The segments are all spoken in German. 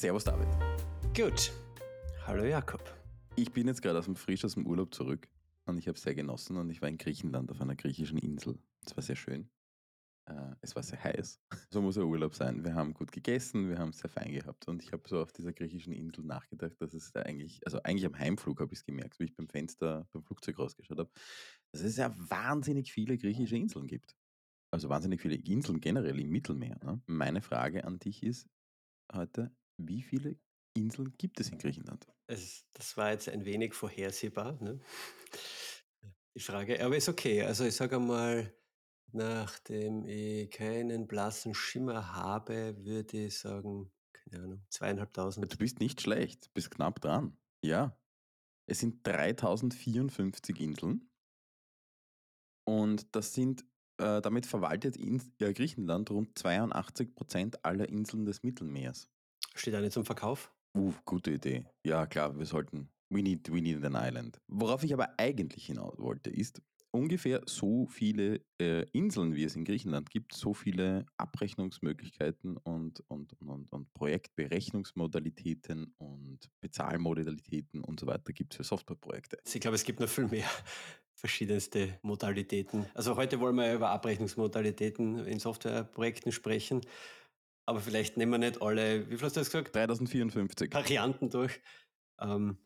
Servus David. Gut. Hallo Jakob. Ich bin jetzt gerade aus dem frisch aus dem Urlaub zurück und ich habe es sehr genossen und ich war in Griechenland auf einer griechischen Insel. Es war sehr schön. Äh, es war sehr heiß. So muss ein Urlaub sein. Wir haben gut gegessen, wir haben es sehr fein gehabt und ich habe so auf dieser griechischen Insel nachgedacht, dass es da eigentlich, also eigentlich am Heimflug habe ich es gemerkt, wie ich beim Fenster beim Flugzeug rausgeschaut habe, dass es ja wahnsinnig viele griechische Inseln gibt. Also wahnsinnig viele Inseln generell im Mittelmeer. Ne? Meine Frage an dich ist heute, wie viele Inseln gibt es in Griechenland? Es, das war jetzt ein wenig vorhersehbar, ne? die Frage. Aber ist okay. Also ich sage einmal, nachdem ich keinen blassen Schimmer habe, würde ich sagen, keine Ahnung, zweieinhalbtausend. Du bist nicht schlecht, bist knapp dran. Ja. Es sind 3054 Inseln. Und das sind, äh, damit verwaltet in, ja, Griechenland rund 82 Prozent aller Inseln des Mittelmeers. Steht eine zum Verkauf? Uh, gute Idee. Ja, klar, wir sollten. We need, we need an island. Worauf ich aber eigentlich hinaus wollte, ist, ungefähr so viele äh, Inseln, wie es in Griechenland gibt, so viele Abrechnungsmöglichkeiten und, und, und, und Projektberechnungsmodalitäten und Bezahlmodalitäten und so weiter gibt es für Softwareprojekte. Ich glaube, es gibt noch viel mehr verschiedenste Modalitäten. Also heute wollen wir über Abrechnungsmodalitäten in Softwareprojekten sprechen. Aber vielleicht nehmen wir nicht alle, wie viel hast du das gesagt? 3054. Varianten durch. Ähm,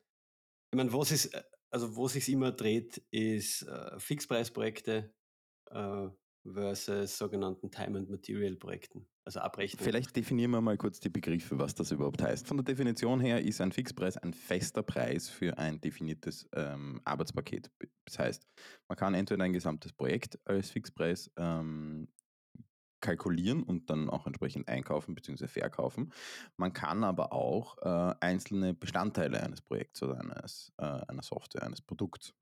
ich meine, was ist, also wo sich immer dreht, ist äh, Fixpreisprojekte äh, versus sogenannten Time and Material Projekten, also Abrechnung. Vielleicht definieren wir mal kurz die Begriffe, was das überhaupt heißt. Von der Definition her ist ein Fixpreis ein fester Preis für ein definiertes ähm, Arbeitspaket. Das heißt, man kann entweder ein gesamtes Projekt als Fixpreis ähm, kalkulieren und dann auch entsprechend einkaufen bzw. verkaufen. Man kann aber auch äh, einzelne Bestandteile eines Projekts oder eines, äh, einer Software, eines Produkts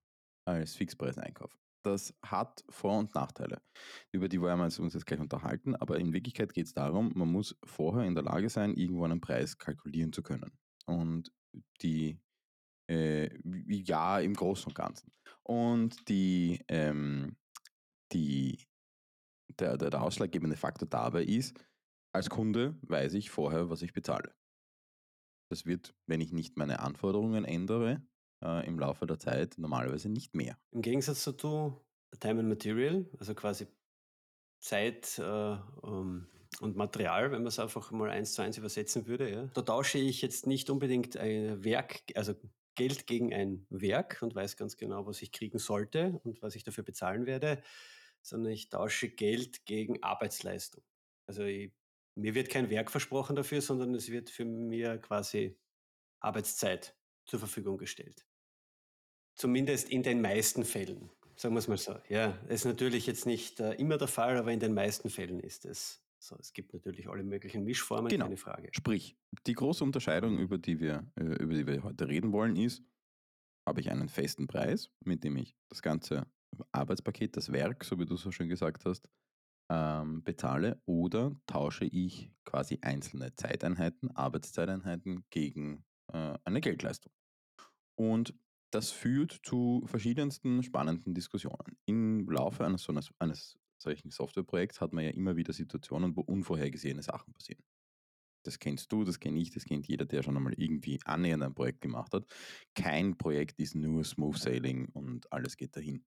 als Fixpreis einkaufen. Das hat Vor- und Nachteile. Über die wollen wir uns jetzt gleich unterhalten, aber in Wirklichkeit geht es darum, man muss vorher in der Lage sein, irgendwo einen Preis kalkulieren zu können. Und die, äh, ja, im Großen und Ganzen. Und die, ähm, die der, der, der ausschlaggebende Faktor dabei ist, als Kunde weiß ich vorher, was ich bezahle. Das wird, wenn ich nicht meine Anforderungen ändere, äh, im Laufe der Zeit normalerweise nicht mehr. Im Gegensatz dazu, Time and Material, also quasi Zeit äh, um, und Material, wenn man es einfach mal eins zu eins übersetzen würde. Ja. Da tausche ich jetzt nicht unbedingt ein Werk, also Geld gegen ein Werk und weiß ganz genau, was ich kriegen sollte und was ich dafür bezahlen werde, sondern ich tausche Geld gegen Arbeitsleistung. Also ich, mir wird kein Werk versprochen dafür, sondern es wird für mir quasi Arbeitszeit zur Verfügung gestellt. Zumindest in den meisten Fällen, sagen wir es mal so. Ja, ist natürlich jetzt nicht äh, immer der Fall, aber in den meisten Fällen ist es so. Es gibt natürlich alle möglichen Mischformen, genau. keine Frage. Sprich, die große Unterscheidung, über die wir, äh, über die wir heute reden wollen, ist, habe ich einen festen Preis, mit dem ich das Ganze Arbeitspaket, das Werk, so wie du so schön gesagt hast, ähm, bezahle oder tausche ich quasi einzelne Zeiteinheiten, Arbeitszeiteinheiten gegen äh, eine Geldleistung. Und das führt zu verschiedensten spannenden Diskussionen. Im Laufe eines, eines, eines solchen Softwareprojekts hat man ja immer wieder Situationen, wo unvorhergesehene Sachen passieren. Das kennst du, das kenne ich, das kennt jeder, der schon einmal irgendwie annähernd ein Projekt gemacht hat. Kein Projekt ist nur Smooth Sailing und alles geht dahin.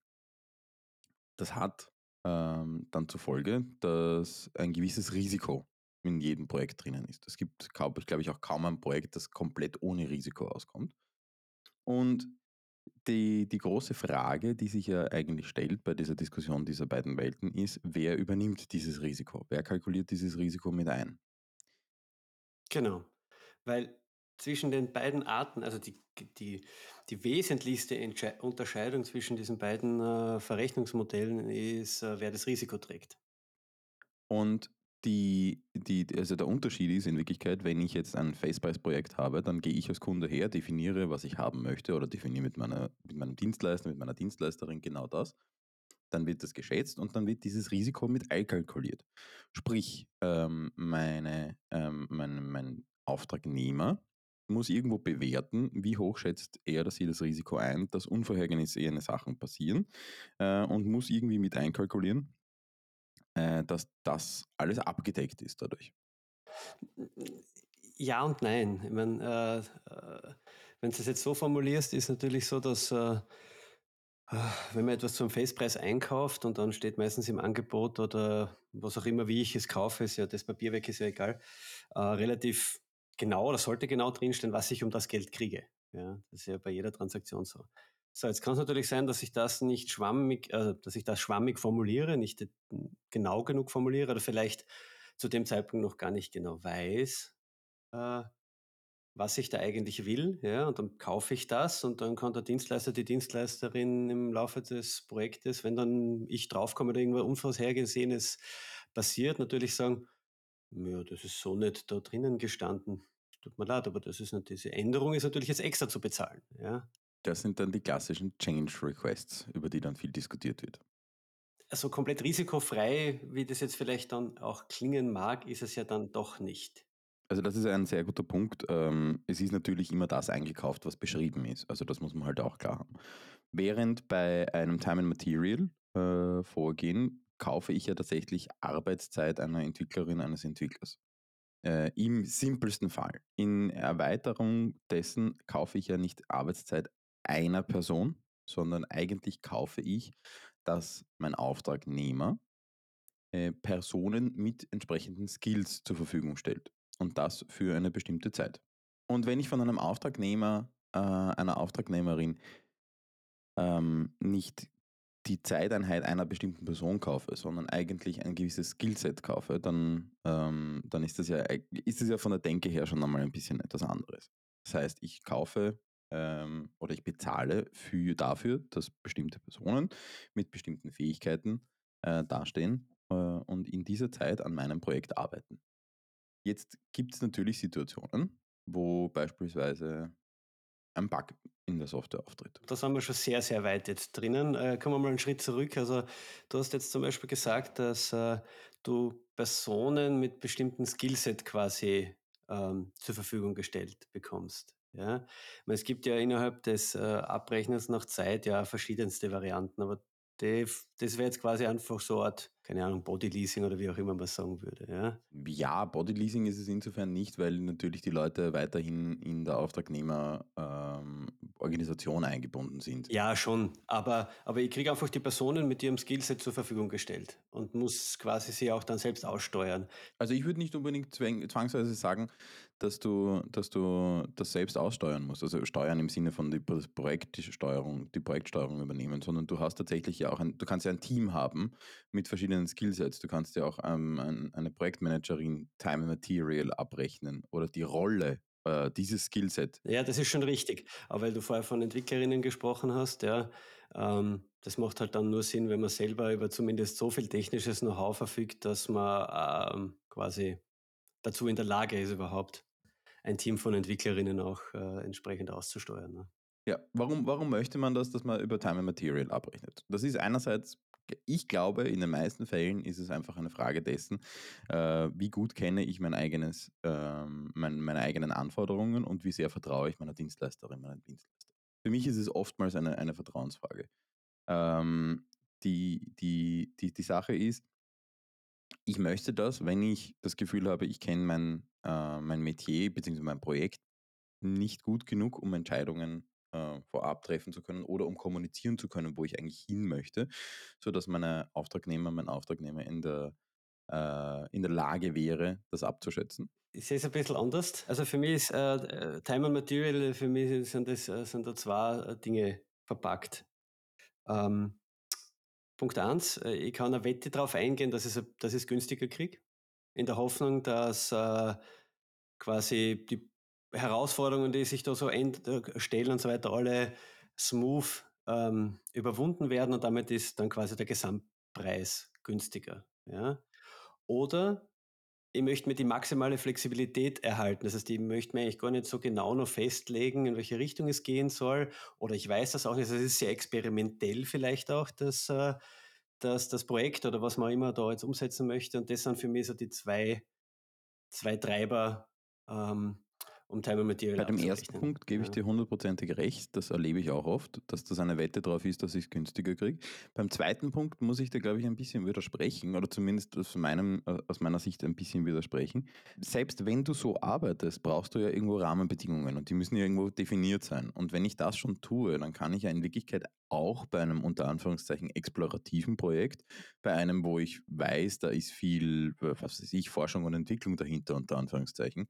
Das hat ähm, dann zur Folge, dass ein gewisses Risiko in jedem Projekt drinnen ist. Es gibt, glaube ich, auch kaum ein Projekt, das komplett ohne Risiko auskommt. Und die, die große Frage, die sich ja eigentlich stellt bei dieser Diskussion dieser beiden Welten, ist, wer übernimmt dieses Risiko? Wer kalkuliert dieses Risiko mit ein? Genau, weil zwischen den beiden Arten, also die, die, die wesentlichste Entsche Unterscheidung zwischen diesen beiden äh, Verrechnungsmodellen ist, äh, wer das Risiko trägt. Und die, die, also der Unterschied ist in Wirklichkeit, wenn ich jetzt ein Faceprice-Projekt habe, dann gehe ich als Kunde her, definiere, was ich haben möchte oder definiere mit, meiner, mit meinem Dienstleister, mit meiner Dienstleisterin genau das. Dann wird das geschätzt und dann wird dieses Risiko mit einkalkuliert. Sprich, ähm, meine, ähm, mein, mein Auftragnehmer muss irgendwo bewerten, wie hoch schätzt er oder sie das Risiko ein, dass unvorhergesehene Sachen passieren äh, und muss irgendwie mit einkalkulieren, äh, dass das alles abgedeckt ist dadurch. Ja und nein. Ich meine, äh, äh, wenn du es jetzt so formulierst, ist natürlich so, dass äh, wenn man etwas zum Festpreis einkauft und dann steht meistens im Angebot oder was auch immer, wie ich es kaufe, ist ja das Papier weg, ist ja egal, äh, relativ genau oder sollte genau drinstehen, was ich um das Geld kriege. Ja, das ist ja bei jeder Transaktion so. So, jetzt kann es natürlich sein, dass ich das nicht schwammig, äh, dass ich das schwammig formuliere, nicht genau genug formuliere oder vielleicht zu dem Zeitpunkt noch gar nicht genau weiß, äh, was ich da eigentlich will, ja, und dann kaufe ich das und dann kann der Dienstleister, die Dienstleisterin im Laufe des Projektes, wenn dann ich draufkomme oder irgendwas Unvorhergesehenes passiert, natürlich sagen, ja, das ist so nicht da drinnen gestanden. Tut mir leid, aber das ist nicht, diese Änderung ist natürlich jetzt extra zu bezahlen, ja. Das sind dann die klassischen Change Requests, über die dann viel diskutiert wird. Also komplett risikofrei, wie das jetzt vielleicht dann auch klingen mag, ist es ja dann doch nicht. Also das ist ein sehr guter Punkt. Ähm, es ist natürlich immer das eingekauft, was beschrieben ist. Also das muss man halt auch klar haben. Während bei einem Time and Material äh, Vorgehen kaufe ich ja tatsächlich Arbeitszeit einer Entwicklerin, eines Entwicklers. Äh, Im simpelsten Fall. In Erweiterung dessen kaufe ich ja nicht Arbeitszeit einer Person, sondern eigentlich kaufe ich, dass mein Auftragnehmer äh, Personen mit entsprechenden Skills zur Verfügung stellt und das für eine bestimmte Zeit. Und wenn ich von einem Auftragnehmer, äh, einer Auftragnehmerin ähm, nicht die Zeiteinheit einer bestimmten Person kaufe, sondern eigentlich ein gewisses Skillset kaufe, dann, ähm, dann ist, das ja, ist das ja von der Denke her schon einmal ein bisschen etwas anderes. Das heißt, ich kaufe ähm, oder ich bezahle für, dafür, dass bestimmte Personen mit bestimmten Fähigkeiten äh, dastehen äh, und in dieser Zeit an meinem Projekt arbeiten. Jetzt gibt es natürlich Situationen, wo beispielsweise ein Bug in der Software auftritt. Da sind wir schon sehr, sehr weit jetzt drinnen. Äh, kommen wir mal einen Schritt zurück. Also du hast jetzt zum Beispiel gesagt, dass äh, du Personen mit bestimmten Skillset quasi ähm, zur Verfügung gestellt bekommst. Ja? Es gibt ja innerhalb des äh, Abrechnens nach Zeit ja verschiedenste Varianten, aber das wäre jetzt quasi einfach so eine Art, keine Ahnung, Bodyleasing oder wie auch immer man sagen würde. Ja, ja Bodyleasing ist es insofern nicht, weil natürlich die Leute weiterhin in der Auftragnehmerorganisation ähm, eingebunden sind. Ja, schon. Aber, aber ich kriege einfach die Personen mit ihrem Skillset zur Verfügung gestellt und muss quasi sie auch dann selbst aussteuern. Also ich würde nicht unbedingt zwangsweise sagen, dass du, dass du das selbst aussteuern musst. Also steuern im Sinne von die Projektsteuerung, die Projektsteuerung übernehmen, sondern du hast tatsächlich ja auch ein, du kannst ja ein Team haben mit verschiedenen Skillsets. Du kannst ja auch ähm, ein, eine Projektmanagerin Time Material abrechnen oder die Rolle äh, dieses Skillset. Ja, das ist schon richtig. Aber weil du vorher von Entwicklerinnen gesprochen hast, ja, ähm, das macht halt dann nur Sinn, wenn man selber über zumindest so viel technisches Know-how verfügt, dass man ähm, quasi dazu in der Lage ist, überhaupt ein Team von Entwicklerinnen auch äh, entsprechend auszusteuern. Ne? Ja, warum, warum möchte man das, dass man über Time and Material abrechnet? Das ist einerseits, ich glaube, in den meisten Fällen ist es einfach eine Frage dessen, äh, wie gut kenne ich mein eigenes, äh, mein, meine eigenen Anforderungen und wie sehr vertraue ich meiner Dienstleisterin, meinem Dienstleister. Für mich ist es oftmals eine, eine Vertrauensfrage. Ähm, die, die, die, die Sache ist, ich möchte das, wenn ich das Gefühl habe, ich kenne mein, äh, mein Metier bzw. mein Projekt nicht gut genug, um Entscheidungen äh, vorab treffen zu können oder um kommunizieren zu können, wo ich eigentlich hin möchte, sodass meine Auftragnehmer, mein Auftragnehmer in der, äh, in der Lage wäre, das abzuschätzen. Ich sehe es ein bisschen anders. Also für mich ist äh, äh Time and Material, für mich sind, das, äh, sind da zwei äh, Dinge verpackt. Ähm, Punkt eins, ich kann eine Wette darauf eingehen, dass, es, dass ich es günstiger kriege, in der Hoffnung, dass äh, quasi die Herausforderungen, die sich da so äh, stellen und so weiter, alle smooth ähm, überwunden werden und damit ist dann quasi der Gesamtpreis günstiger. Ja? Oder ich möchte mir die maximale Flexibilität erhalten. Das heißt, ich möchte mir eigentlich gar nicht so genau noch festlegen, in welche Richtung es gehen soll. Oder ich weiß das auch nicht. Es ist sehr experimentell vielleicht auch, dass, äh, dass das Projekt oder was man immer da jetzt umsetzen möchte. Und das sind für mich so die zwei, zwei Treiber, ähm, um Time and Material Bei dem ersten Punkt gebe ich dir hundertprozentig recht. Das erlebe ich auch oft, dass das eine Wette drauf ist, dass ich es günstiger kriege. Beim zweiten Punkt muss ich dir, glaube ich, ein bisschen widersprechen oder zumindest aus, meinem, äh, aus meiner Sicht ein bisschen widersprechen. Selbst wenn du so arbeitest, brauchst du ja irgendwo Rahmenbedingungen und die müssen ja irgendwo definiert sein. Und wenn ich das schon tue, dann kann ich ja in Wirklichkeit auch bei einem unter Anführungszeichen explorativen Projekt, bei einem, wo ich weiß, da ist viel, was weiß ich, Forschung und Entwicklung dahinter, unter Anführungszeichen,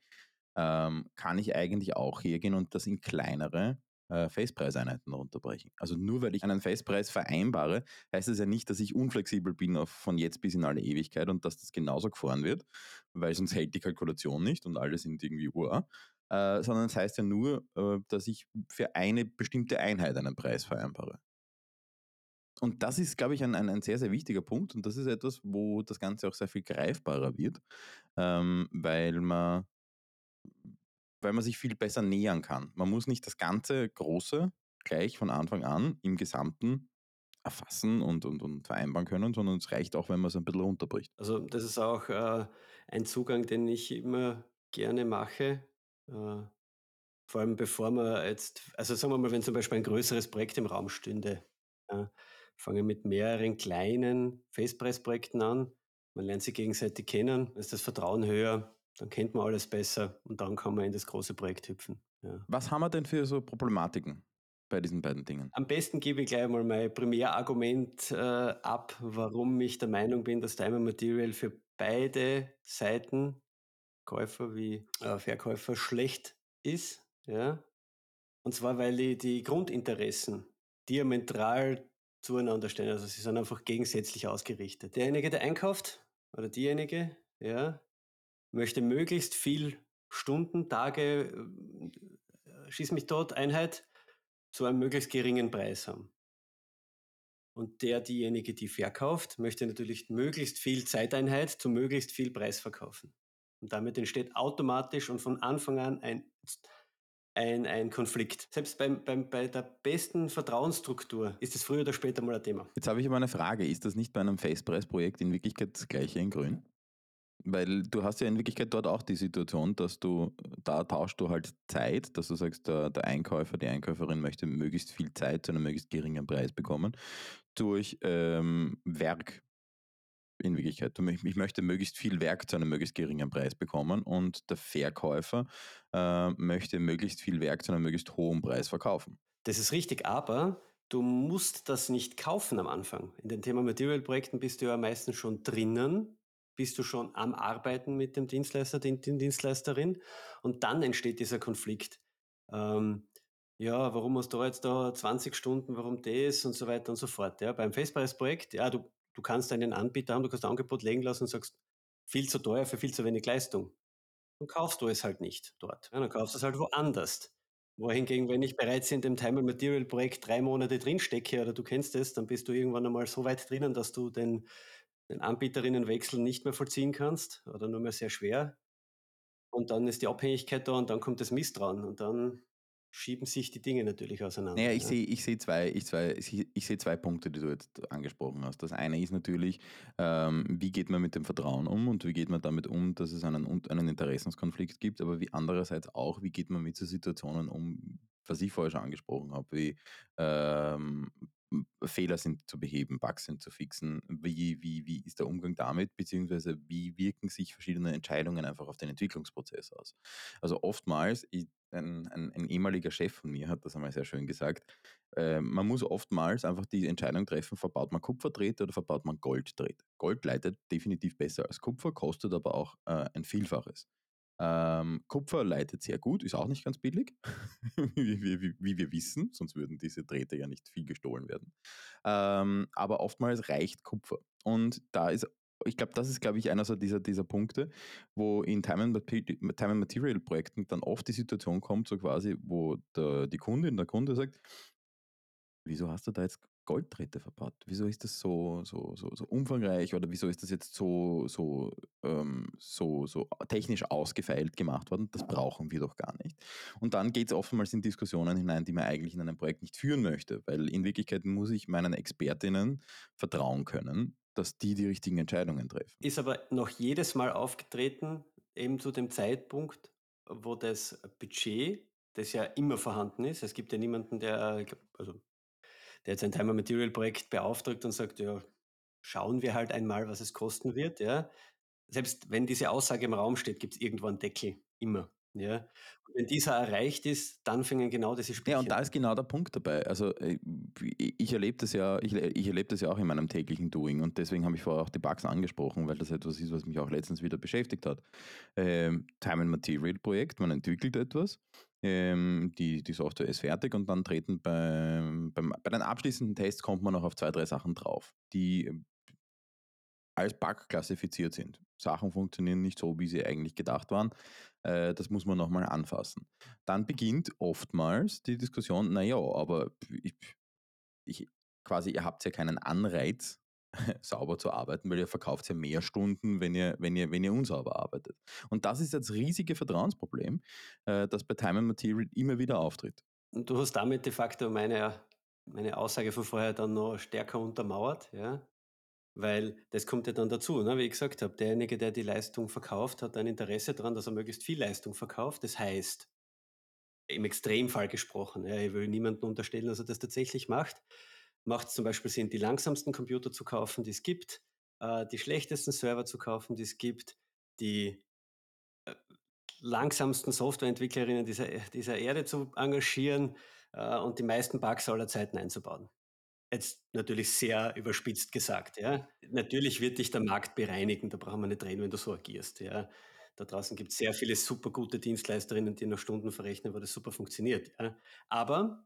ähm, kann ich eigentlich auch hergehen und das in kleinere äh, Festpreiseinheiten runterbrechen. Also nur weil ich einen Festpreis vereinbare, heißt das ja nicht, dass ich unflexibel bin auf von jetzt bis in alle Ewigkeit und dass das genauso gefahren wird, weil sonst hält die Kalkulation nicht und alle sind irgendwie uhr. Äh, sondern es das heißt ja nur, äh, dass ich für eine bestimmte Einheit einen Preis vereinbare. Und das ist, glaube ich, ein, ein, ein, sehr, sehr wichtiger Punkt und das ist etwas, wo das Ganze auch sehr viel greifbarer wird, ähm, weil man weil man sich viel besser nähern kann. Man muss nicht das ganze Große gleich von Anfang an im Gesamten erfassen und, und, und vereinbaren können, sondern es reicht auch, wenn man es ein bisschen runterbricht. Also das ist auch äh, ein Zugang, den ich immer gerne mache. Äh, vor allem bevor man jetzt, also sagen wir mal, wenn zum Beispiel ein größeres Projekt im Raum stünde, äh, fange mit mehreren kleinen Festpreisprojekten an. Man lernt sie gegenseitig kennen, ist das Vertrauen höher, dann kennt man alles besser und dann kann man in das große Projekt hüpfen. Ja. Was haben wir denn für so Problematiken bei diesen beiden Dingen? Am besten gebe ich gleich mal mein Primärargument äh, ab, warum ich der Meinung bin, dass Time Material für beide Seiten, Käufer wie äh, Verkäufer, schlecht ist. Ja? Und zwar, weil die, die Grundinteressen diametral zueinander stehen. Also sie sind einfach gegensätzlich ausgerichtet. Derjenige, der einkauft, oder diejenige, ja, möchte möglichst viel Stunden, Tage, äh, schieß mich tot, Einheit zu einem möglichst geringen Preis haben. Und der, diejenige, die verkauft, möchte natürlich möglichst viel Zeiteinheit zu möglichst viel Preis verkaufen. Und damit entsteht automatisch und von Anfang an ein, ein, ein Konflikt. Selbst beim, beim, bei der besten Vertrauensstruktur ist es früher oder später mal ein Thema. Jetzt habe ich aber eine Frage. Ist das nicht bei einem Festpreisprojekt in Wirklichkeit das gleiche in Grün? Weil du hast ja in Wirklichkeit dort auch die Situation, dass du, da tauschst du halt Zeit, dass du sagst, der, der Einkäufer, die Einkäuferin möchte möglichst viel Zeit zu einem möglichst geringen Preis bekommen, durch ähm, Werk in Wirklichkeit. Ich möchte möglichst viel Werk zu einem möglichst geringen Preis bekommen und der Verkäufer äh, möchte möglichst viel Werk zu einem möglichst hohen Preis verkaufen. Das ist richtig, aber du musst das nicht kaufen am Anfang. In den Thema Material-Projekten bist du ja meistens schon drinnen bist du schon am Arbeiten mit dem Dienstleister, den, den Dienstleisterin und dann entsteht dieser Konflikt. Ähm, ja, warum hast du jetzt da 20 Stunden, warum das und so weiter und so fort. Ja, beim Festpreisprojekt, ja, du, du kannst einen Anbieter haben, du kannst ein Angebot legen lassen und sagst, viel zu teuer für viel zu wenig Leistung. Dann kaufst du es halt nicht dort. Ja, dann kaufst du es halt woanders. Wohingegen, wenn ich bereits in dem Time and Material Projekt drei Monate drinstecke oder du kennst es, dann bist du irgendwann einmal so weit drinnen, dass du den den Anbieterinnenwechsel nicht mehr vollziehen kannst oder nur mehr sehr schwer. Und dann ist die Abhängigkeit da und dann kommt das Misstrauen und dann schieben sich die Dinge natürlich auseinander. Naja, ich ja. sehe ich seh zwei, ich zwei, ich, ich zwei Punkte, die du jetzt angesprochen hast. Das eine ist natürlich, ähm, wie geht man mit dem Vertrauen um und wie geht man damit um, dass es einen, einen Interessenskonflikt gibt, aber wie andererseits auch, wie geht man mit so Situationen um, was ich vorher schon angesprochen habe, wie ähm, Fehler sind zu beheben, Bugs sind zu fixen. Wie, wie, wie ist der Umgang damit, beziehungsweise wie wirken sich verschiedene Entscheidungen einfach auf den Entwicklungsprozess aus? Also oftmals, ein, ein, ein ehemaliger Chef von mir hat das einmal sehr schön gesagt, äh, man muss oftmals einfach die Entscheidung treffen, verbaut man Kupferdrähte oder verbaut man Golddrähte. Gold leitet definitiv besser als Kupfer, kostet aber auch äh, ein Vielfaches. Ähm, Kupfer leitet sehr gut, ist auch nicht ganz billig, wie, wie, wie, wir wissen, sonst würden diese Drähte ja nicht viel gestohlen werden. Ähm, aber oftmals reicht Kupfer. Und da ist, ich glaube, das ist, glaube ich, einer so dieser, dieser Punkte, wo in Time and, Time and Material Projekten dann oft die Situation kommt, so quasi, wo der, die Kundin, der Kunde sagt, wieso hast du da jetzt Golddrähte verbaut? Wieso ist das so, so, so, so umfangreich oder wieso ist das jetzt so, so, ähm, so, so technisch ausgefeilt gemacht worden? Das brauchen wir doch gar nicht. Und dann geht es oftmals in Diskussionen hinein, die man eigentlich in einem Projekt nicht führen möchte, weil in Wirklichkeit muss ich meinen Expertinnen vertrauen können, dass die die richtigen Entscheidungen treffen. Ist aber noch jedes Mal aufgetreten, eben zu dem Zeitpunkt, wo das Budget, das ja immer vorhanden ist, es gibt ja niemanden, der, glaub, also, der jetzt ein Time and Material Projekt beauftragt und sagt, ja, schauen wir halt einmal, was es kosten wird, ja. Selbst wenn diese Aussage im Raum steht, gibt es irgendwo einen Deckel, immer. Ja. Und wenn dieser erreicht ist, dann fängen genau diese Spielchen Ja, und da ist genau der Punkt dabei. Also äh, ich erlebe das ja, ich, ich erlebe das ja auch in meinem täglichen Doing und deswegen habe ich vorher auch die Bugs angesprochen, weil das etwas ist, was mich auch letztens wieder beschäftigt hat. Ähm, Time and Material Projekt, man entwickelt etwas, ähm, die, die Software ist fertig und dann treten beim, beim, bei den abschließenden Tests kommt man noch auf zwei, drei Sachen drauf, die als Bug klassifiziert sind. Sachen funktionieren nicht so, wie sie eigentlich gedacht waren. Äh, das muss man nochmal anfassen. Dann beginnt oftmals die Diskussion, naja, aber ich, ich, quasi, ihr habt ja keinen Anreiz, sauber zu arbeiten, weil ihr verkauft ja mehr Stunden, wenn ihr, wenn ihr, wenn ihr unsauber arbeitet. Und das ist das riesige Vertrauensproblem, äh, das bei Time and Material immer wieder auftritt. Und du hast damit de facto meine, meine Aussage von vorher dann noch stärker untermauert, ja? Weil das kommt ja dann dazu, ne? wie ich gesagt habe, derjenige, der die Leistung verkauft, hat ein Interesse daran, dass er möglichst viel Leistung verkauft. Das heißt, im Extremfall gesprochen, ja, ich will niemandem unterstellen, dass er das tatsächlich macht, macht es zum Beispiel Sinn, die langsamsten Computer zu kaufen, die es gibt, äh, die schlechtesten Server zu kaufen, die es gibt, die äh, langsamsten Softwareentwicklerinnen dieser, dieser Erde zu engagieren äh, und die meisten Bugs aller Zeiten einzubauen. Jetzt natürlich sehr überspitzt gesagt, ja. Natürlich wird dich der Markt bereinigen, da brauchen wir nicht reden, wenn du so agierst, ja. Da draußen gibt es sehr viele super gute Dienstleisterinnen, die noch Stunden verrechnen, wo das super funktioniert, ja. Aber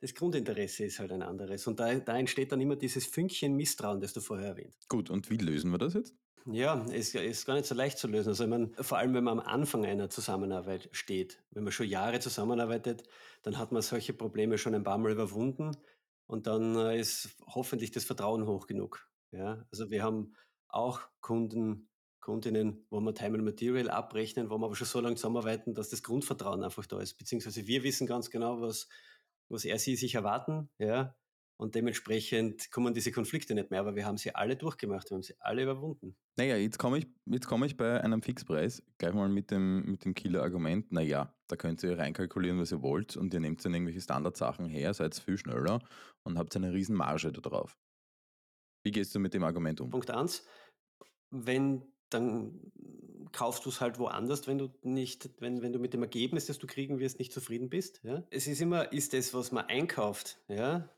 das Grundinteresse ist halt ein anderes. Und da, da entsteht dann immer dieses Fünkchen Misstrauen, das du vorher erwähnt. Gut, und wie lösen wir das jetzt? Ja, ist, ist gar nicht so leicht zu lösen. Also ich meine, vor allem, wenn man am Anfang einer Zusammenarbeit steht, wenn man schon Jahre zusammenarbeitet, dann hat man solche Probleme schon ein paar Mal überwunden. Und dann äh, ist hoffentlich das Vertrauen hoch genug. Ja, also wir haben auch Kunden, Kundinnen, wo wir Time and Material abrechnen, wo wir aber schon so lange zusammenarbeiten, dass das Grundvertrauen einfach da ist. Beziehungsweise wir wissen ganz genau, was, was er sie sich erwarten, ja. Und dementsprechend kommen diese Konflikte nicht mehr, aber wir haben sie alle durchgemacht, wir haben sie alle überwunden. Naja, jetzt komme ich, jetzt komme ich bei einem Fixpreis gleich mal mit dem, mit dem Killer-Argument, naja, da könnt ihr reinkalkulieren, was ihr wollt und ihr nehmt dann irgendwelche Standardsachen her, seid viel schneller und habt eine riesen Marge da drauf. Wie gehst du mit dem Argument um? Punkt 1, wenn dann kaufst du es halt woanders, wenn du nicht, wenn, wenn du mit dem Ergebnis, das du kriegen wirst, nicht zufrieden bist. Ja? Es ist immer, ist das, was man einkauft, ja,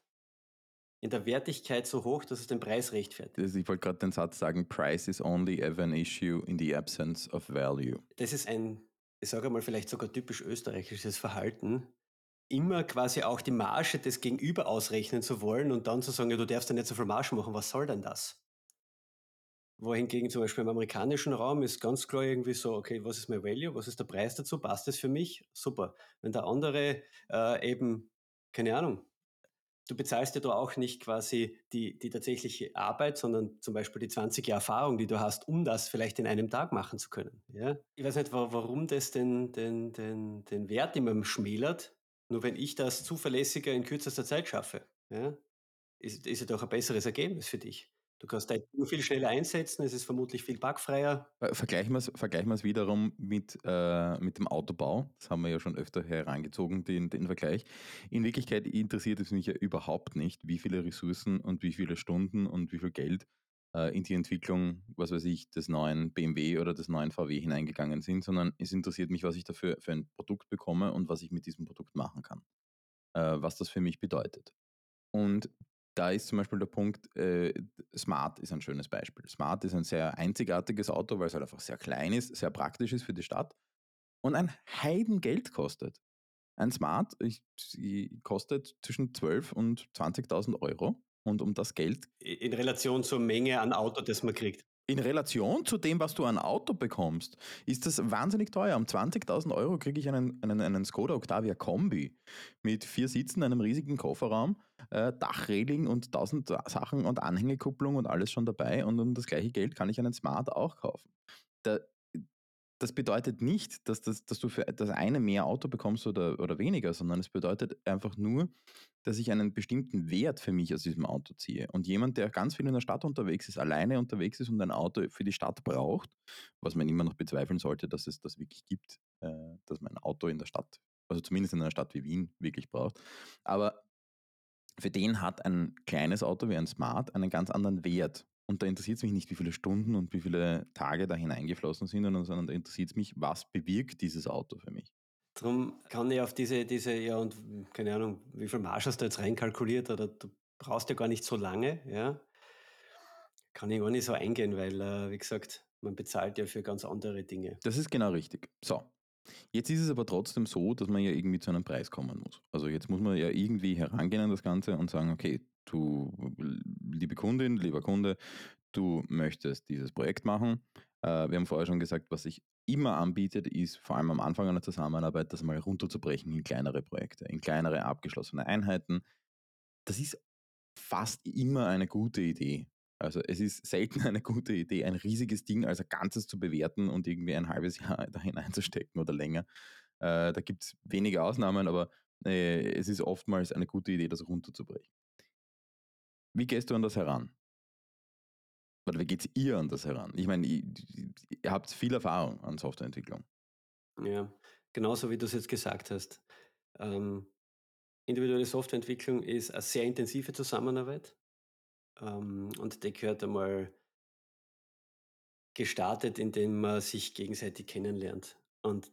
in der Wertigkeit so hoch, dass es den Preis rechtfertigt. Ich wollte gerade den Satz sagen, Price is only ever an issue in the absence of value. Das ist ein, ich sage mal, vielleicht sogar typisch österreichisches Verhalten, immer quasi auch die Marge des Gegenüber ausrechnen zu wollen und dann zu sagen, ja, du darfst ja nicht so viel Marge machen, was soll denn das? Wohingegen zum Beispiel im amerikanischen Raum ist ganz klar irgendwie so, okay, was ist mein Value, was ist der Preis dazu, passt das für mich? Super. Wenn der andere äh, eben, keine Ahnung, du bezahlst ja da auch nicht quasi die, die tatsächliche Arbeit, sondern zum Beispiel die 20 Jahre Erfahrung, die du hast, um das vielleicht in einem Tag machen zu können. Ja? Ich weiß nicht, warum das den, den, den, den Wert immer schmälert, nur wenn ich das zuverlässiger in kürzester Zeit schaffe, ja, ist, ist ja doch ein besseres Ergebnis für dich. Du kannst dein Tool viel schneller einsetzen, es ist vermutlich viel bugfreier. Vergleichen wir es vergleichen wiederum mit, äh, mit dem Autobau. Das haben wir ja schon öfter herangezogen, den, den Vergleich. In Wirklichkeit interessiert es mich ja überhaupt nicht, wie viele Ressourcen und wie viele Stunden und wie viel Geld äh, in die Entwicklung, was weiß ich, des neuen BMW oder des neuen VW hineingegangen sind, sondern es interessiert mich, was ich dafür für ein Produkt bekomme und was ich mit diesem Produkt machen kann. Äh, was das für mich bedeutet. Und da ist zum Beispiel der Punkt, äh, Smart ist ein schönes Beispiel. Smart ist ein sehr einzigartiges Auto, weil es halt einfach sehr klein ist, sehr praktisch ist für die Stadt und ein Heidengeld kostet. Ein Smart ich, kostet zwischen 12.000 und 20.000 Euro und um das Geld. In Relation zur Menge an Auto, das man kriegt in Relation zu dem, was du an Auto bekommst, ist das wahnsinnig teuer. Um 20.000 Euro kriege ich einen, einen, einen Skoda Octavia Kombi mit vier Sitzen, einem riesigen Kofferraum, äh, Dachreling und tausend Sachen und Anhängekupplung und alles schon dabei. Und um das gleiche Geld kann ich einen Smart auch kaufen. Der, das bedeutet nicht, dass, das, dass du für das eine mehr Auto bekommst oder, oder weniger, sondern es bedeutet einfach nur, dass ich einen bestimmten Wert für mich aus diesem Auto ziehe. Und jemand, der ganz viel in der Stadt unterwegs ist, alleine unterwegs ist und ein Auto für die Stadt braucht, was man immer noch bezweifeln sollte, dass es das wirklich gibt, äh, dass man ein Auto in der Stadt, also zumindest in einer Stadt wie Wien, wirklich braucht. Aber für den hat ein kleines Auto wie ein Smart einen ganz anderen Wert. Und da interessiert es mich nicht, wie viele Stunden und wie viele Tage da hineingeflossen sind, sondern da interessiert es mich, was bewirkt dieses Auto für mich. Darum kann ich auf diese, diese, ja, und keine Ahnung, wie viel Marsch hast du jetzt reinkalkuliert oder du brauchst ja gar nicht so lange, ja. Kann ich gar nicht so eingehen, weil, äh, wie gesagt, man bezahlt ja für ganz andere Dinge. Das ist genau richtig. So. Jetzt ist es aber trotzdem so, dass man ja irgendwie zu einem Preis kommen muss. Also jetzt muss man ja irgendwie herangehen an das Ganze und sagen, okay, du, liebe Kundin, lieber Kunde, du möchtest dieses Projekt machen. Äh, wir haben vorher schon gesagt, was sich immer anbietet, ist vor allem am Anfang einer Zusammenarbeit, das mal runterzubrechen in kleinere Projekte, in kleinere abgeschlossene Einheiten. Das ist fast immer eine gute Idee. Also es ist selten eine gute Idee, ein riesiges Ding als ein Ganzes zu bewerten und irgendwie ein halbes Jahr da hineinzustecken oder länger. Äh, da gibt es wenige Ausnahmen, aber äh, es ist oftmals eine gute Idee, das runterzubrechen. Wie gehst du an das heran? Oder wie geht ihr an das heran? Ich meine, ihr, habt viel Erfahrung an Softwareentwicklung. Ja, genauso wie du es jetzt gesagt hast. Ähm, individuelle Softwareentwicklung ist eine sehr intensive Zusammenarbeit. Ähm, und die gehört einmal gestartet, indem man sich gegenseitig kennenlernt. Und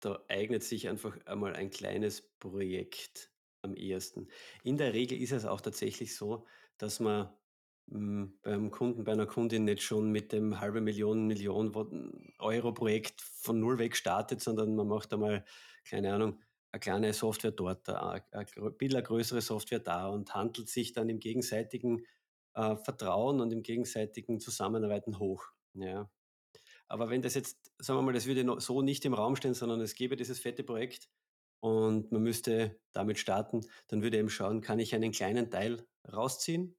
da eignet sich einfach einmal ein kleines Projekt am ehesten. In der Regel ist es auch tatsächlich so, dass man hm, beim Kunden, bei einer Kundin nicht schon mit dem halbe Million, Million Euro Projekt von null weg startet, sondern man macht einmal, keine Ahnung, eine kleine Software dort, ein bisschen größere Software da und handelt sich dann im gegenseitigen äh, Vertrauen und im gegenseitigen Zusammenarbeiten hoch. Ja. Aber wenn das jetzt, sagen wir mal, das würde so nicht im Raum stehen, sondern es gäbe dieses fette Projekt und man müsste damit starten, dann würde eben schauen, kann ich einen kleinen Teil rausziehen,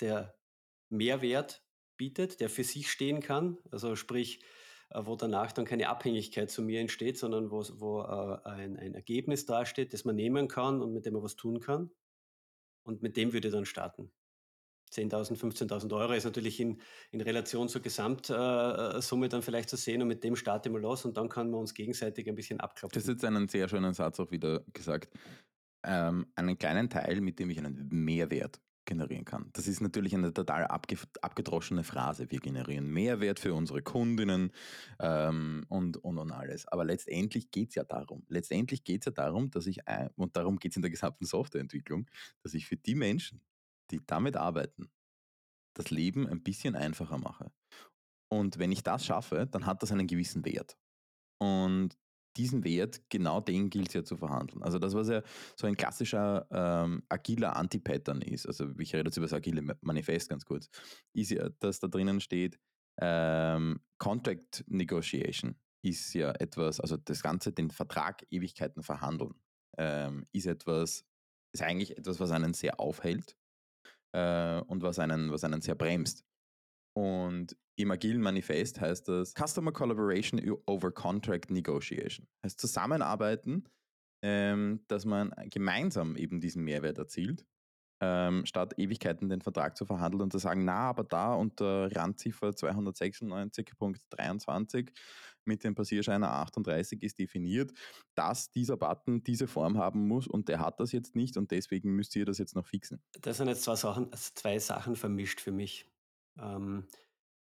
der Mehrwert bietet, der für sich stehen kann. Also sprich, äh, wo danach dann keine Abhängigkeit zu mir entsteht, sondern wo, wo äh, ein, ein Ergebnis dasteht, das man nehmen kann und mit dem man was tun kann. Und mit dem würde ich dann starten. 10.000, 15.000 Euro ist natürlich in, in Relation zur Gesamtsumme äh, dann vielleicht zu sehen und mit dem starten wir los und dann kann man uns gegenseitig ein bisschen abklopfen. Das ist jetzt einen sehr schönen Satz auch wieder gesagt. Ähm, einen kleinen Teil, mit dem ich einen Mehrwert generieren kann. Das ist natürlich eine total abge abgedroschene Phrase. Wir generieren Mehrwert für unsere Kundinnen ähm, und, und, und alles. Aber letztendlich geht es ja darum. Letztendlich geht es ja darum, dass ich, und darum geht es in der gesamten Softwareentwicklung, dass ich für die Menschen, die damit arbeiten, das Leben ein bisschen einfacher mache. Und wenn ich das schaffe, dann hat das einen gewissen Wert. Und diesen Wert, genau den gilt es ja zu verhandeln. Also das, was ja so ein klassischer ähm, agiler Anti-Pattern ist, also ich rede jetzt über das agile Manifest ganz kurz, ist ja, dass da drinnen steht, ähm, Contract Negotiation ist ja etwas, also das Ganze, den Vertrag Ewigkeiten verhandeln, ähm, ist etwas, ist eigentlich etwas, was einen sehr aufhält äh, und was einen, was einen sehr bremst. Und im agilen Manifest heißt das Customer Collaboration over Contract Negotiation. Heißt Zusammenarbeiten, ähm, dass man gemeinsam eben diesen Mehrwert erzielt, ähm, statt Ewigkeiten den Vertrag zu verhandeln und zu sagen, na, aber da unter Randziffer 296.23 mit dem Passierscheiner 38 ist definiert, dass dieser Button diese Form haben muss und der hat das jetzt nicht und deswegen müsst ihr das jetzt noch fixen. Das sind jetzt zwei Sachen, zwei Sachen vermischt für mich. Ähm,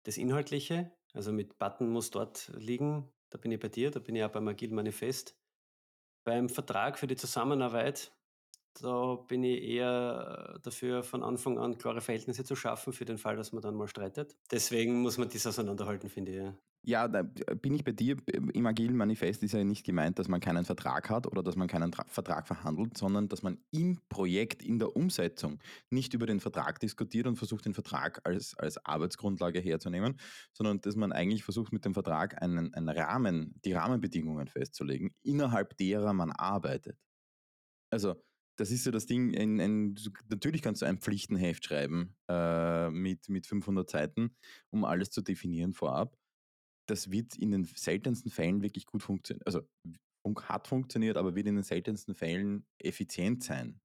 das Inhaltliche, also mit Button muss dort liegen, da bin ich bei dir, da bin ich auch beim Agile Manifest. Beim Vertrag für die Zusammenarbeit, da bin ich eher dafür, von Anfang an klare Verhältnisse zu schaffen, für den Fall, dass man dann mal streitet. Deswegen muss man das auseinanderhalten, finde ich. Ja, da bin ich bei dir. Im agilen Manifest ist ja nicht gemeint, dass man keinen Vertrag hat oder dass man keinen Tra Vertrag verhandelt, sondern dass man im Projekt, in der Umsetzung nicht über den Vertrag diskutiert und versucht, den Vertrag als, als Arbeitsgrundlage herzunehmen, sondern dass man eigentlich versucht, mit dem Vertrag einen, einen Rahmen, die Rahmenbedingungen festzulegen, innerhalb derer man arbeitet. Also, das ist ja das Ding, ein, ein, natürlich kannst du ein Pflichtenheft schreiben äh, mit, mit 500 Seiten, um alles zu definieren vorab das wird in den seltensten Fällen wirklich gut funktionieren. Also hat funktioniert, aber wird in den seltensten Fällen effizient sein.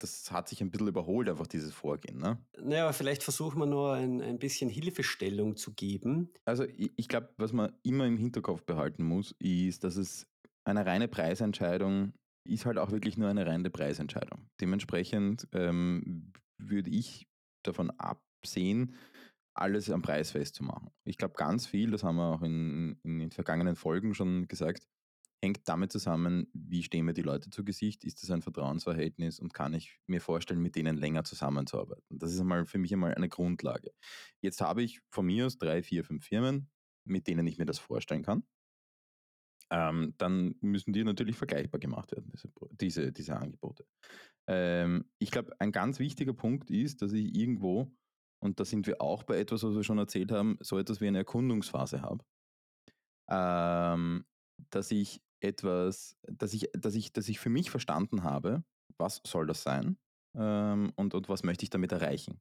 Das hat sich ein bisschen überholt, einfach dieses Vorgehen. Ne? Naja, aber vielleicht versuchen wir nur ein, ein bisschen Hilfestellung zu geben. Also ich, ich glaube, was man immer im Hinterkopf behalten muss, ist, dass es eine reine Preisentscheidung ist halt auch wirklich nur eine reine Preisentscheidung. Dementsprechend ähm, würde ich davon absehen, alles am Preis festzumachen. Ich glaube, ganz viel, das haben wir auch in, in den vergangenen Folgen schon gesagt, hängt damit zusammen, wie stehen mir die Leute zu Gesicht, ist das ein Vertrauensverhältnis und kann ich mir vorstellen, mit denen länger zusammenzuarbeiten. Das ist einmal für mich einmal eine Grundlage. Jetzt habe ich von mir aus drei, vier, fünf Firmen, mit denen ich mir das vorstellen kann. Ähm, dann müssen die natürlich vergleichbar gemacht werden, diese, diese, diese Angebote. Ähm, ich glaube, ein ganz wichtiger Punkt ist, dass ich irgendwo, und da sind wir auch bei etwas, was wir schon erzählt haben, so etwas wie eine Erkundungsphase habe. Ähm, dass ich etwas, dass ich, dass ich, dass ich für mich verstanden habe, was soll das sein ähm, und, und was möchte ich damit erreichen.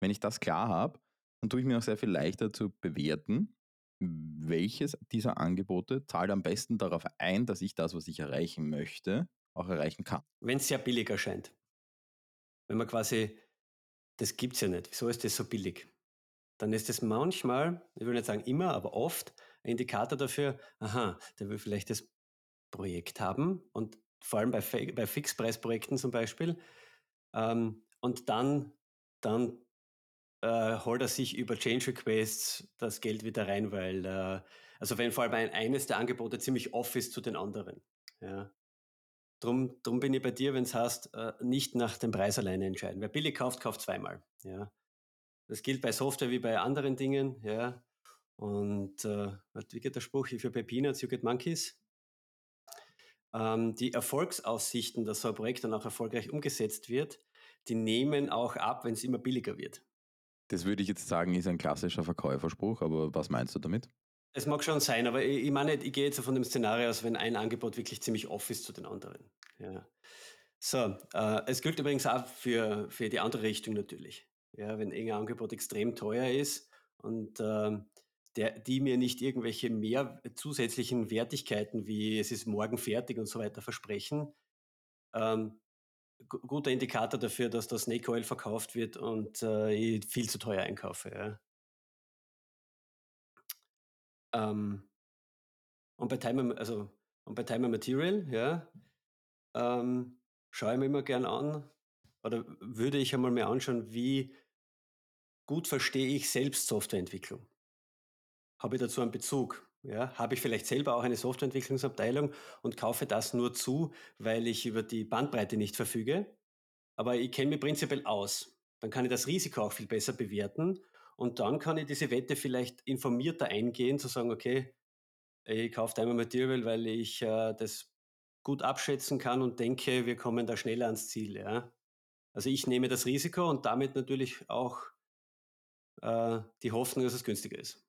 Wenn ich das klar habe, dann tue ich mir auch sehr viel leichter zu bewerten, welches dieser Angebote zahlt am besten darauf ein, dass ich das, was ich erreichen möchte, auch erreichen kann. Wenn es sehr billig erscheint. Wenn man quasi, das gibt es ja nicht, wieso ist das so billig? Dann ist es manchmal, ich will nicht sagen immer, aber oft ein Indikator dafür, aha, der will vielleicht das Projekt haben und vor allem bei, bei Fixpreisprojekten zum Beispiel. Ähm, und dann, dann äh, holt er sich über Change Requests das Geld wieder rein, weil, äh, also wenn vor allem ein, eines der Angebote ziemlich off ist zu den anderen. Ja. Drum, drum bin ich bei dir, wenn es heißt, äh, nicht nach dem Preis alleine entscheiden. Wer billig kauft, kauft zweimal. Ja. Das gilt bei Software wie bei anderen Dingen. Ja. Und äh, wie geht der Spruch? If you pay peanuts, you get monkeys. Ähm, die Erfolgsaussichten, dass so ein Projekt dann auch erfolgreich umgesetzt wird, die nehmen auch ab, wenn es immer billiger wird. Das würde ich jetzt sagen, ist ein klassischer Verkäuferspruch, aber was meinst du damit? Es mag schon sein, aber ich, ich meine, ich gehe jetzt von dem Szenario aus, wenn ein Angebot wirklich ziemlich off ist zu den anderen. Ja. So, äh, es gilt übrigens auch für, für die andere Richtung natürlich. Ja, wenn irgendein Angebot extrem teuer ist und äh, der, die mir nicht irgendwelche mehr zusätzlichen Wertigkeiten wie es ist morgen fertig und so weiter versprechen, ähm, guter Indikator dafür, dass das Snake Oil verkauft wird und äh, ich viel zu teuer einkaufe. Ja. Ähm, und bei Time, also und bei Time and Material, ja, ähm, schaue ich mir immer gern an oder würde ich einmal mir anschauen, wie gut verstehe ich selbst Softwareentwicklung. Habe ich dazu einen Bezug? Ja, habe ich vielleicht selber auch eine Softwareentwicklungsabteilung und kaufe das nur zu, weil ich über die Bandbreite nicht verfüge. Aber ich kenne mich prinzipiell aus. Dann kann ich das Risiko auch viel besser bewerten und dann kann ich diese Wette vielleicht informierter eingehen, zu sagen, okay, ich kaufe einmal Material, weil ich äh, das gut abschätzen kann und denke, wir kommen da schneller ans Ziel. Ja? Also ich nehme das Risiko und damit natürlich auch äh, die Hoffnung, dass es günstiger ist.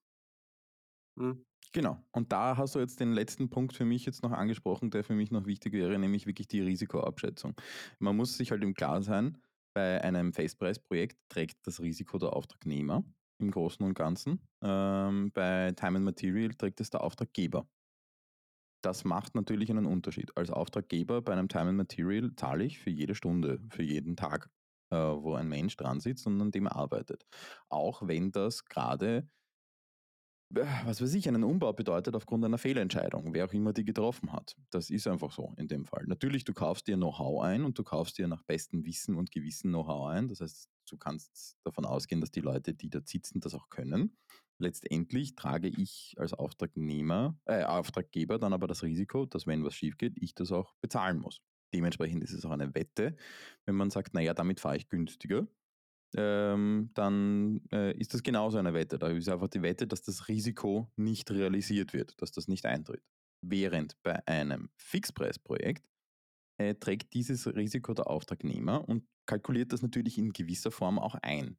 Hm. Genau. Und da hast du jetzt den letzten Punkt für mich jetzt noch angesprochen, der für mich noch wichtig wäre, nämlich wirklich die Risikoabschätzung. Man muss sich halt im Klaren sein, bei einem Festpreisprojekt trägt das Risiko der Auftragnehmer im Großen und Ganzen. Ähm, bei Time and Material trägt es der Auftraggeber. Das macht natürlich einen Unterschied. Als Auftraggeber bei einem Time and Material zahle ich für jede Stunde, für jeden Tag, äh, wo ein Mensch dran sitzt und an dem arbeitet. Auch wenn das gerade was weiß ich, einen Umbau bedeutet aufgrund einer Fehlentscheidung, wer auch immer die getroffen hat. Das ist einfach so in dem Fall. Natürlich, du kaufst dir Know-how ein und du kaufst dir nach bestem Wissen und Gewissen Know-how ein. Das heißt, du kannst davon ausgehen, dass die Leute, die dort sitzen, das auch können. Letztendlich trage ich als Auftragnehmer, äh, Auftraggeber dann aber das Risiko, dass wenn was schief geht, ich das auch bezahlen muss. Dementsprechend ist es auch eine Wette, wenn man sagt, naja, damit fahre ich günstiger, ähm, dann äh, ist das genauso eine Wette. Da ist einfach die Wette, dass das Risiko nicht realisiert wird, dass das nicht eintritt. Während bei einem Fixpreisprojekt äh, trägt dieses Risiko der Auftragnehmer und kalkuliert das natürlich in gewisser Form auch ein.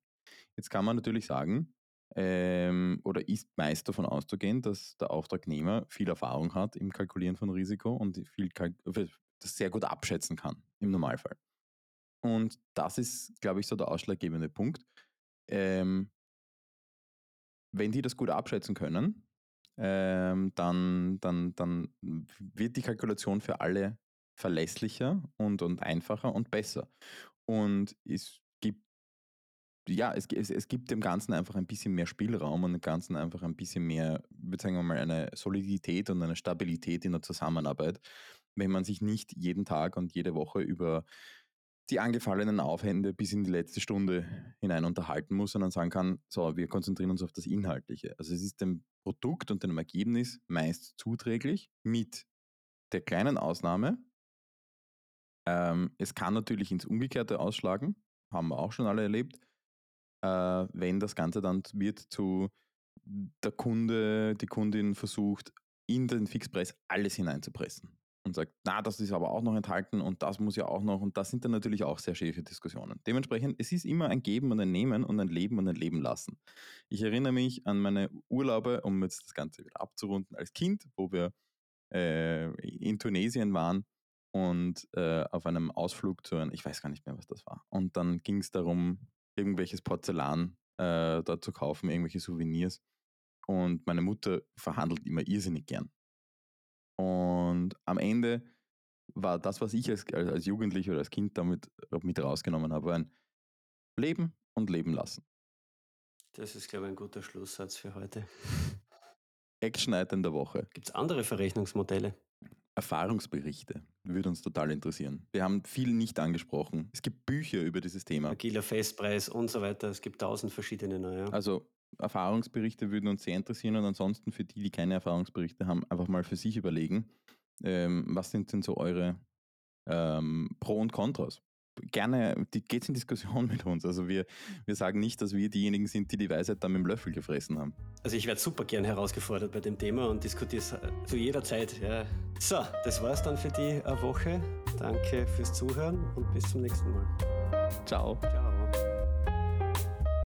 Jetzt kann man natürlich sagen, ähm, oder ist meist davon auszugehen, dass der Auftragnehmer viel Erfahrung hat im Kalkulieren von Risiko und viel das sehr gut abschätzen kann im Normalfall. Und das ist, glaube ich, so der ausschlaggebende Punkt. Ähm, wenn die das gut abschätzen können, ähm, dann, dann, dann wird die Kalkulation für alle verlässlicher und, und einfacher und besser. Und es gibt, ja, es, es, es gibt dem Ganzen einfach ein bisschen mehr Spielraum und dem Ganzen einfach ein bisschen mehr, sagen mal, eine Solidität und eine Stabilität in der Zusammenarbeit, wenn man sich nicht jeden Tag und jede Woche über die angefallenen Aufhände bis in die letzte Stunde hinein unterhalten muss, sondern sagen kann, so, wir konzentrieren uns auf das Inhaltliche. Also es ist dem Produkt und dem Ergebnis meist zuträglich, mit der kleinen Ausnahme, ähm, es kann natürlich ins Umgekehrte ausschlagen, haben wir auch schon alle erlebt, äh, wenn das Ganze dann wird zu der Kunde, die Kundin versucht, in den Fixpreis alles hineinzupressen und sagt, na, das ist aber auch noch enthalten und das muss ja auch noch und das sind dann natürlich auch sehr schäfe Diskussionen. Dementsprechend, es ist immer ein Geben und ein Nehmen und ein Leben und ein Leben lassen. Ich erinnere mich an meine Urlaube, um jetzt das Ganze wieder abzurunden, als Kind, wo wir äh, in Tunesien waren und äh, auf einem Ausflug zu einem, ich weiß gar nicht mehr, was das war. Und dann ging es darum, irgendwelches Porzellan äh, dort zu kaufen, irgendwelche Souvenirs. Und meine Mutter verhandelt immer irrsinnig gern. Und am Ende war das, was ich als, als Jugendlicher oder als Kind damit mit rausgenommen habe, ein Leben und Leben lassen. Das ist, glaube ich, ein guter Schlusssatz für heute. Action-Item der Woche. Gibt es andere Verrechnungsmodelle? Erfahrungsberichte würde uns total interessieren. Wir haben viel nicht angesprochen. Es gibt Bücher über dieses Thema. Agiler Festpreis und so weiter. Es gibt tausend verschiedene neue. Also Erfahrungsberichte würden uns sehr interessieren und ansonsten für die, die keine Erfahrungsberichte haben, einfach mal für sich überlegen, ähm, was sind denn so eure ähm, Pro und Kontras? Gerne, die geht in Diskussion mit uns. Also wir, wir sagen nicht, dass wir diejenigen sind, die die Weisheit dann mit dem Löffel gefressen haben. Also ich werde super gern herausgefordert bei dem Thema und diskutiere es äh, zu jeder Zeit. Ja. So, das war es dann für die äh, Woche. Danke fürs Zuhören und bis zum nächsten Mal. Ciao. Ciao.